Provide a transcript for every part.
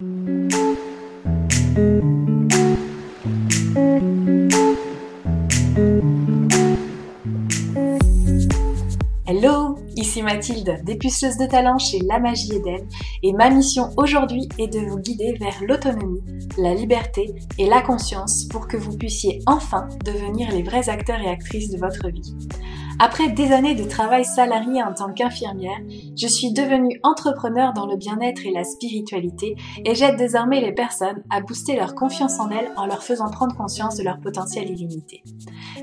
Hello, ici Mathilde, dépuceuse de talent chez La Magie Eden, et ma mission aujourd'hui est de vous guider vers l'autonomie, la liberté et la conscience pour que vous puissiez enfin devenir les vrais acteurs et actrices de votre vie. Après des années de travail salarié en tant qu'infirmière, je suis devenue entrepreneur dans le bien-être et la spiritualité et j'aide désormais les personnes à booster leur confiance en elles en leur faisant prendre conscience de leur potentiel illimité.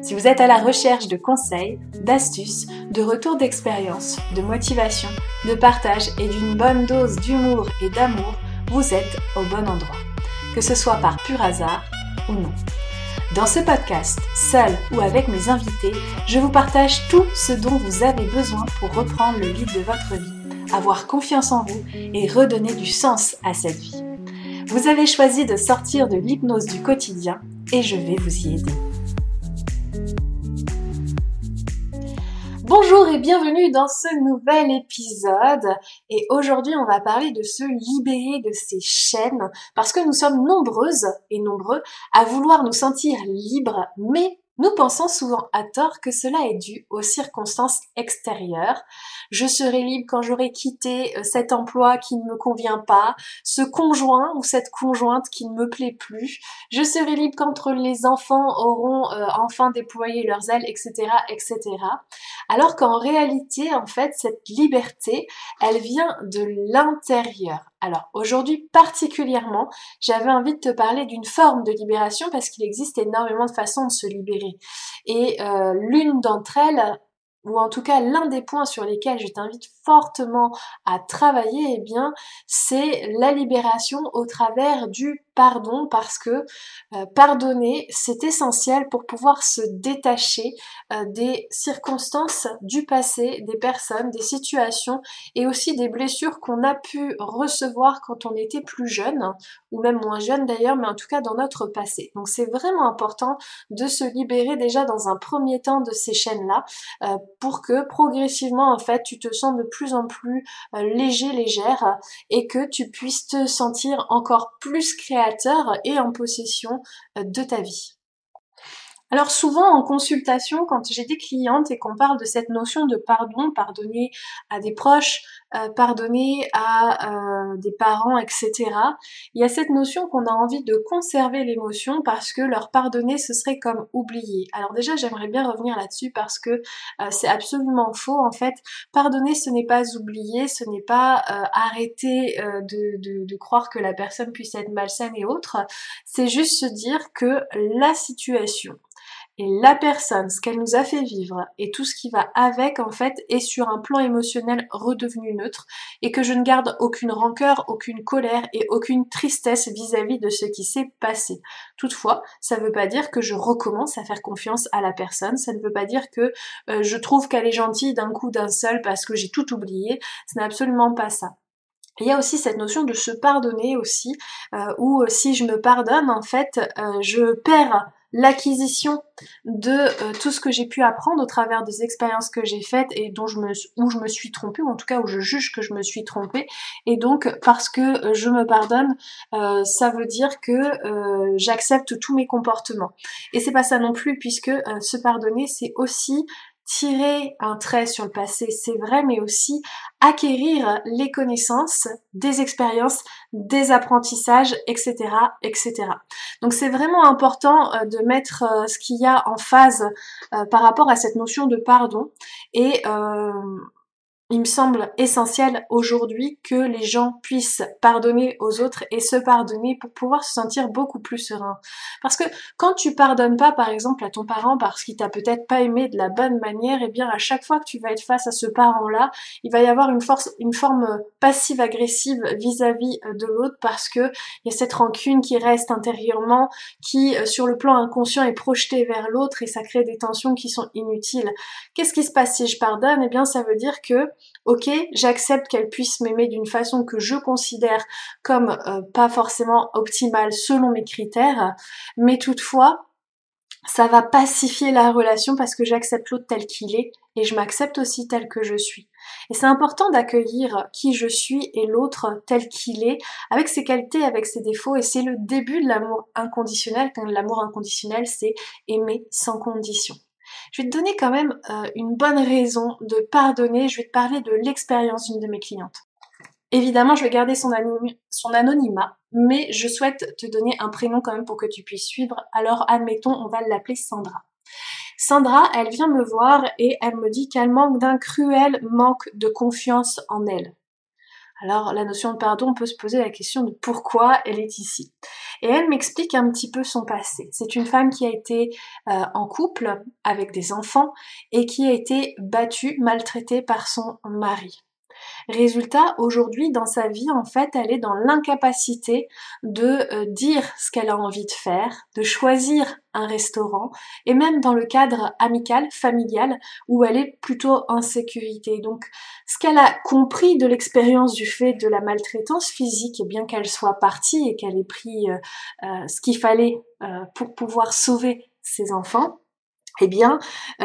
Si vous êtes à la recherche de conseils, d'astuces, de retours d'expérience, de motivation, de partage et d'une bonne dose d'humour et d'amour, vous êtes au bon endroit. Que ce soit par pur hasard ou non. Dans ce podcast, seul ou avec mes invités, je vous partage tout ce dont vous avez besoin pour reprendre le lead de votre vie, avoir confiance en vous et redonner du sens à cette vie. Vous avez choisi de sortir de l'hypnose du quotidien et je vais vous y aider. Bonjour et bienvenue dans ce nouvel épisode. Et aujourd'hui, on va parler de se libérer de ces chaînes parce que nous sommes nombreuses et nombreux à vouloir nous sentir libres, mais nous pensons souvent à tort que cela est dû aux circonstances extérieures. Je serai libre quand j'aurai quitté euh, cet emploi qui ne me convient pas, ce conjoint ou cette conjointe qui ne me plaît plus. Je serai libre quand les enfants auront euh, enfin déployé leurs ailes, etc., etc. Alors qu'en réalité, en fait, cette liberté, elle vient de l'intérieur. Alors aujourd'hui particulièrement, j'avais envie de te parler d'une forme de libération parce qu'il existe énormément de façons de se libérer. Et euh, l'une d'entre elles, ou en tout cas l'un des points sur lesquels je t'invite fortement à travailler, eh bien, c'est la libération au travers du pardon parce que euh, pardonner, c'est essentiel pour pouvoir se détacher euh, des circonstances du passé, des personnes, des situations et aussi des blessures qu'on a pu recevoir quand on était plus jeune ou même moins jeune d'ailleurs, mais en tout cas dans notre passé. Donc c'est vraiment important de se libérer déjà dans un premier temps de ces chaînes-là euh, pour que progressivement en fait tu te sens de plus en plus léger, légère et que tu puisses te sentir encore plus créatif et en possession euh, de ta vie. Alors souvent en consultation, quand j'ai des clientes et qu'on parle de cette notion de pardon, pardonner à des proches, euh, pardonner à euh, des parents, etc., il y a cette notion qu'on a envie de conserver l'émotion parce que leur pardonner, ce serait comme oublier. Alors déjà, j'aimerais bien revenir là-dessus parce que euh, c'est absolument faux. En fait, pardonner, ce n'est pas oublier, ce n'est pas arrêter de, de, de croire que la personne puisse être malsaine et autre. C'est juste se dire que la situation, et la personne, ce qu'elle nous a fait vivre et tout ce qui va avec en fait est sur un plan émotionnel redevenu neutre et que je ne garde aucune rancœur, aucune colère et aucune tristesse vis-à-vis de ce qui s'est passé. Toutefois, ça ne veut pas dire que je recommence à faire confiance à la personne, ça ne veut pas dire que euh, je trouve qu'elle est gentille d'un coup d'un seul parce que j'ai tout oublié, ce n'est absolument pas ça. Il y a aussi cette notion de se pardonner aussi, euh, où si je me pardonne, en fait, euh, je perds l'acquisition de euh, tout ce que j'ai pu apprendre au travers des expériences que j'ai faites et dont je me, où je me suis trompée, ou en tout cas où je juge que je me suis trompée. Et donc, parce que euh, je me pardonne, euh, ça veut dire que j'accepte tous mes comportements. Et c'est pas ça non plus, puisque se pardonner, c'est aussi tirer un trait sur le passé, c'est vrai, mais aussi acquérir les connaissances, des expériences, des apprentissages, etc., etc. Donc c'est vraiment important euh, de mettre euh, ce qu'il y a en phase euh, par rapport à cette notion de pardon et il me semble essentiel aujourd'hui que les gens puissent pardonner aux autres et se pardonner pour pouvoir se sentir beaucoup plus serein. Parce que quand tu pardonnes pas, par exemple, à ton parent parce qu'il t'a peut-être pas aimé de la bonne manière, et eh bien à chaque fois que tu vas être face à ce parent-là, il va y avoir une force, une forme passive-agressive vis-à-vis de l'autre parce que il y a cette rancune qui reste intérieurement, qui euh, sur le plan inconscient est projetée vers l'autre et ça crée des tensions qui sont inutiles. Qu'est-ce qui se passe si je pardonne? Eh bien, ça veut dire que ok, j'accepte qu'elle puisse m'aimer d'une façon que je considère comme euh, pas forcément optimale selon mes critères, mais toutefois, ça va pacifier la relation parce que j'accepte l'autre tel qu'il est et je m'accepte aussi tel que je suis. Et c'est important d'accueillir qui je suis et l'autre tel qu'il est, avec ses qualités, avec ses défauts, et c'est le début de l'amour inconditionnel, l'amour inconditionnel, c'est aimer sans condition. Je vais te donner quand même euh, une bonne raison de pardonner, je vais te parler de l'expérience d'une de mes clientes. Évidemment, je vais garder son, son, anonymat, mais je souhaite te donner un prénom quand même pour que tu puisses suivre. Alors, admettons, on va l'appeler Sandra. Sandra, elle vient me voir et elle me dit qu'elle manque d'un cruel manque de confiance en elle. Alors la notion de pardon, on peut se poser la question de pourquoi elle est ici. Et elle m'explique un petit peu son passé. C'est une femme qui a été euh, en couple avec des enfants et qui a été battue, maltraitée par son mari. Résultat, aujourd'hui, dans sa vie, en fait, elle est dans l'incapacité de euh, dire ce qu'elle a envie de faire, de choisir un restaurant, et même dans le cadre amical, familial, où elle est plutôt en sécurité. Donc, ce qu'elle a compris de l'expérience du fait de la maltraitance physique, et bien qu'elle soit partie et qu'elle ait pris euh, euh, ce qu'il fallait pour pouvoir sauver ses enfants, eh bien,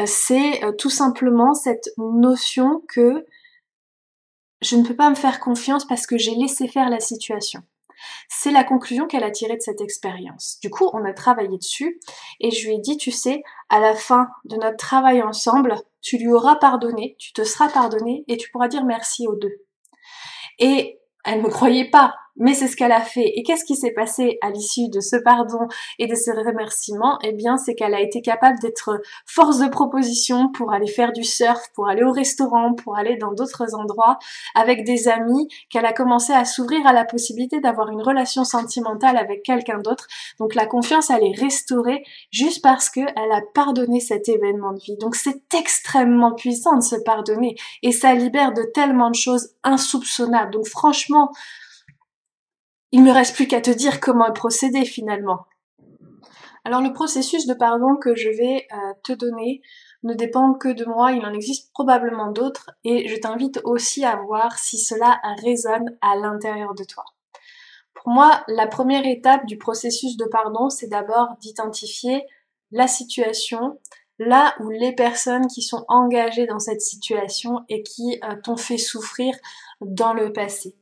c'est tout simplement cette notion que je ne peux pas me faire confiance parce que j'ai laissé faire la situation. C'est la conclusion qu'elle a tirée de cette expérience. Du coup, on a travaillé dessus et je lui ai dit, tu sais, à la fin de notre travail ensemble, tu lui auras pardonné, tu te seras pardonné et tu pourras dire merci aux deux. Et elle ne me croyait pas mais c'est ce qu'elle a fait. Et qu'est-ce qui s'est passé à l'issue de ce pardon et de ce remerciement Eh bien, c'est qu'elle a été capable d'être force de proposition pour aller faire du surf, pour aller au restaurant, pour aller dans d'autres endroits avec des amis, qu'elle a commencé à s'ouvrir à la possibilité d'avoir une relation sentimentale avec quelqu'un d'autre. Donc la confiance, elle est restaurée juste parce qu'elle a pardonné cet événement de vie. Donc c'est extrêmement puissant de se pardonner et ça libère de tellement de choses insoupçonnables. Donc franchement, il me reste plus qu'à te dire comment procéder finalement. Alors le processus de pardon que je vais euh, te donner ne dépend que de moi, il en existe probablement d'autres et je t'invite aussi à voir si cela résonne à l'intérieur de toi. Pour moi, la première étape du processus de pardon, c'est d'abord d'identifier la situation, là où les personnes qui sont engagées dans cette situation et qui euh, t'ont fait souffrir dans le passé.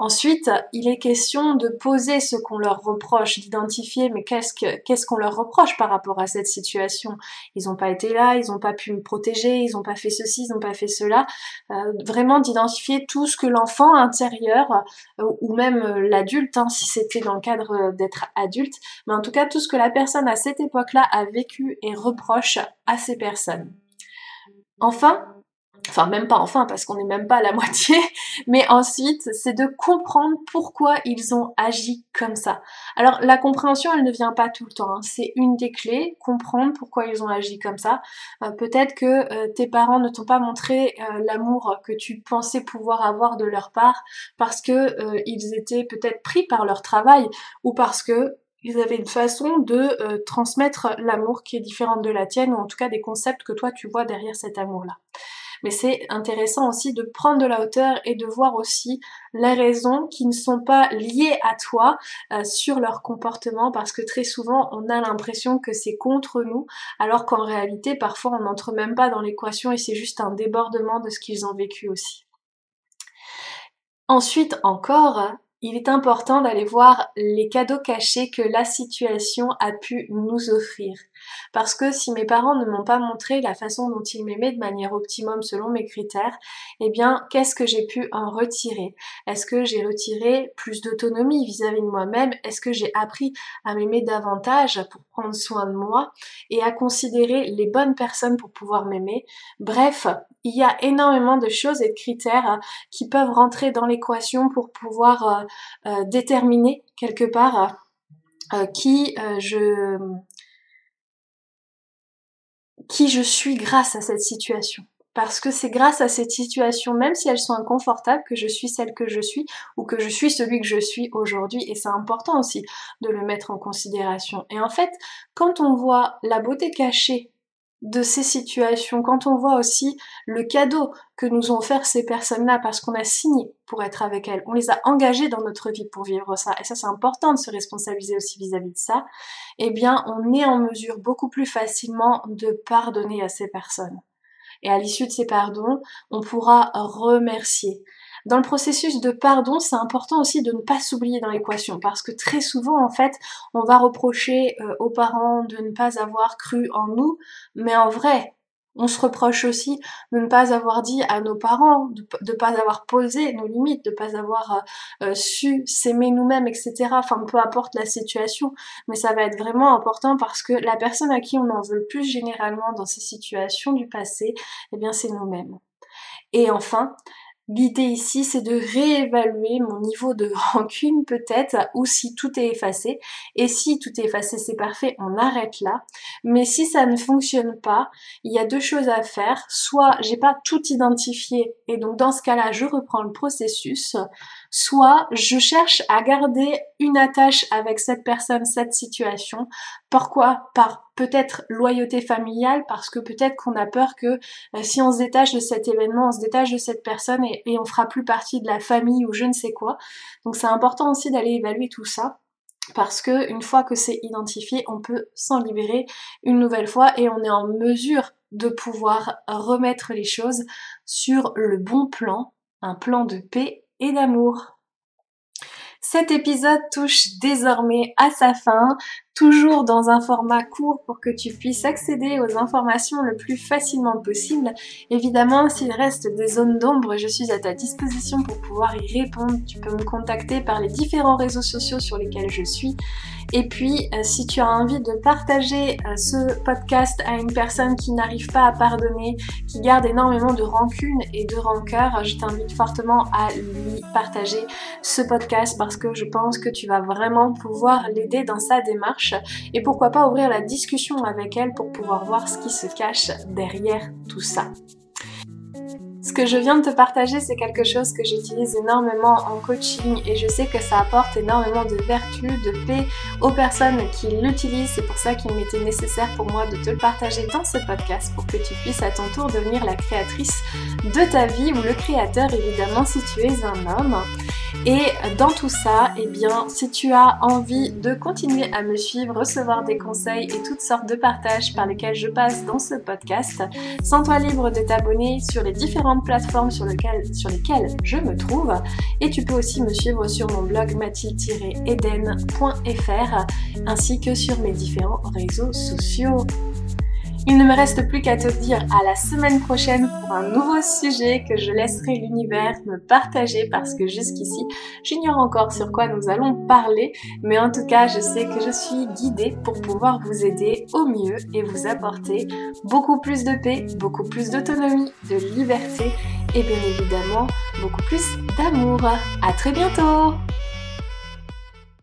Ensuite, il est question de poser ce qu'on leur reproche, d'identifier mais qu'est-ce qu'est-ce qu'on leur reproche par rapport à cette situation? Ils n'ont pas été là, ils n'ont pas pu me protéger, ils n'ont pas fait ceci, ils n'ont pas fait cela. Euh, vraiment d'identifier tout ce que l'enfant intérieur euh, ou même euh, l'adulte, hein, si c'était dans le cadre d'être adulte, mais en tout cas tout ce que la personne à cette époque-là a vécu et reproche à ces personnes. Enfin, enfin même pas enfin parce qu'on n'est même pas à la moitié, mais ensuite c'est de comprendre pourquoi ils ont agi comme ça. Alors la compréhension elle ne vient pas tout le temps, hein. c'est une des clés, comprendre pourquoi ils ont agi comme ça. Euh, peut-être que euh, tes parents ne t'ont pas montré euh, l'amour que tu pensais pouvoir avoir de leur part parce que ils étaient peut-être pris par leur travail ou parce que ils avaient une façon de transmettre l'amour qui est différente de la tienne ou en tout cas des concepts que toi tu vois derrière cet amour-là mais c'est intéressant aussi de prendre de la hauteur et de voir aussi les raisons qui ne sont pas liées à toi euh, sur leur comportement parce que très souvent on a l'impression que c'est contre nous alors qu'en réalité parfois on n'entre même pas dans l'équation et c'est juste un débordement de ce qu'ils ont vécu aussi. Ensuite encore, il est important d'aller voir les cadeaux cachés que la situation a pu nous offrir. Parce que si mes parents ne m'ont pas montré la façon dont ils m'aimaient de manière optimum selon mes critères, eh bien, qu'est-ce que j'ai pu en retirer? Est-ce que j'ai retiré plus d'autonomie vis-à-vis de moi-même? Est-ce que j'ai appris à m'aimer davantage pour prendre soin de moi et à considérer les bonnes personnes pour pouvoir m'aimer? Bref, il y a énormément de choses et de critères qui peuvent rentrer dans l'équation pour pouvoir euh, euh, déterminer quelque part euh, qui je qui je suis grâce à cette situation. Parce que c'est grâce à cette situation, même si elles sont inconfortables, que je suis celle que je suis ou que je suis celui que je suis aujourd'hui. Et c'est important aussi de le mettre en considération. Et en fait, quand on voit la beauté cachée de ces situations, quand on voit aussi le cadeau que nous ont offert ces personnes-là parce qu'on a signé pour être avec elles, on les a engagées dans notre vie pour vivre ça, et ça c'est important de se responsabiliser aussi vis-à-vis de ça, eh bien on est en mesure beaucoup plus facilement de pardonner à ces personnes. Et à l'issue de ces pardons, on pourra remercier. Dans le processus de pardon, c'est important aussi de ne pas s'oublier dans l'équation parce que très souvent, en fait, on va reprocher euh, aux parents de ne pas avoir cru en nous, mais en vrai, on se reproche aussi de ne pas avoir dit à nos parents, de ne pas avoir posé nos limites, de ne pas avoir euh, euh, su s'aimer nous-mêmes, etc. Enfin, peu importe la situation, mais ça va être vraiment important parce que la personne à qui on en veut le plus généralement dans ces situations du passé, eh bien c'est nous-mêmes. Et enfin, L'idée ici, c'est de réévaluer mon niveau de rancune peut-être, ou si tout est effacé. Et si tout est effacé, c'est parfait, on arrête là. Mais si ça ne fonctionne pas, il y a deux choses à faire. Soit j'ai pas tout identifié, et donc dans ce cas-là, je reprends le processus soit je cherche à garder une attache avec cette personne, cette situation. Pourquoi? Par peut-être loyauté familiale, parce que peut-être qu'on a peur que euh, si on se détache de cet événement, on se détache de cette personne et, et on fera plus partie de la famille ou je ne sais quoi. Donc c'est important aussi d'aller évaluer tout ça parce que une fois que c'est identifié, on peut s'en libérer une nouvelle fois et on est en mesure de pouvoir remettre les choses sur le bon plan, un plan de paix et d'amour. Cet épisode touche désormais à sa fin, toujours dans un format court pour que tu puisses accéder aux informations le plus facilement possible. Évidemment, s'il reste des zones d'ombre, je suis à ta disposition pour pouvoir y répondre. Tu peux me contacter par les différents réseaux sociaux sur lesquels je suis. Et puis, euh, si tu as envie de partager euh, ce podcast à une personne qui n'arrive pas à pardonner, qui garde énormément de rancune et de rancœur, je t'invite fortement à lui partager ce podcast parce que je pense que tu vas vraiment pouvoir l'aider dans sa démarche et pourquoi pas ouvrir la discussion avec elle pour pouvoir voir ce qui se cache derrière tout ça. Ce que je viens de te partager, c'est quelque chose que j'utilise énormément en coaching et je sais que ça apporte énormément de vertu, de paix aux personnes qui l'utilisent. C'est pour ça qu'il m'était nécessaire pour moi de te le partager dans ce podcast pour que tu puisses à ton tour devenir la créatrice de ta vie ou le créateur évidemment si tu es un homme. Et dans tout ça, eh si tu as envie de continuer à me suivre, recevoir des conseils et toutes sortes de partages par lesquels je passe dans ce podcast, sens-toi libre de t'abonner sur les différentes plateformes sur, lesquelles, sur lesquelles je me trouve. Et tu peux aussi me suivre sur mon blog mathilde-eden.fr ainsi que sur mes différents réseaux sociaux. Il ne me reste plus qu'à te dire à la semaine prochaine pour un nouveau sujet que je laisserai l'univers me partager parce que jusqu'ici, j'ignore encore sur quoi nous allons parler, mais en tout cas, je sais que je suis guidée pour pouvoir vous aider au mieux et vous apporter beaucoup plus de paix, beaucoup plus d'autonomie, de liberté et bien évidemment beaucoup plus d'amour. À très bientôt!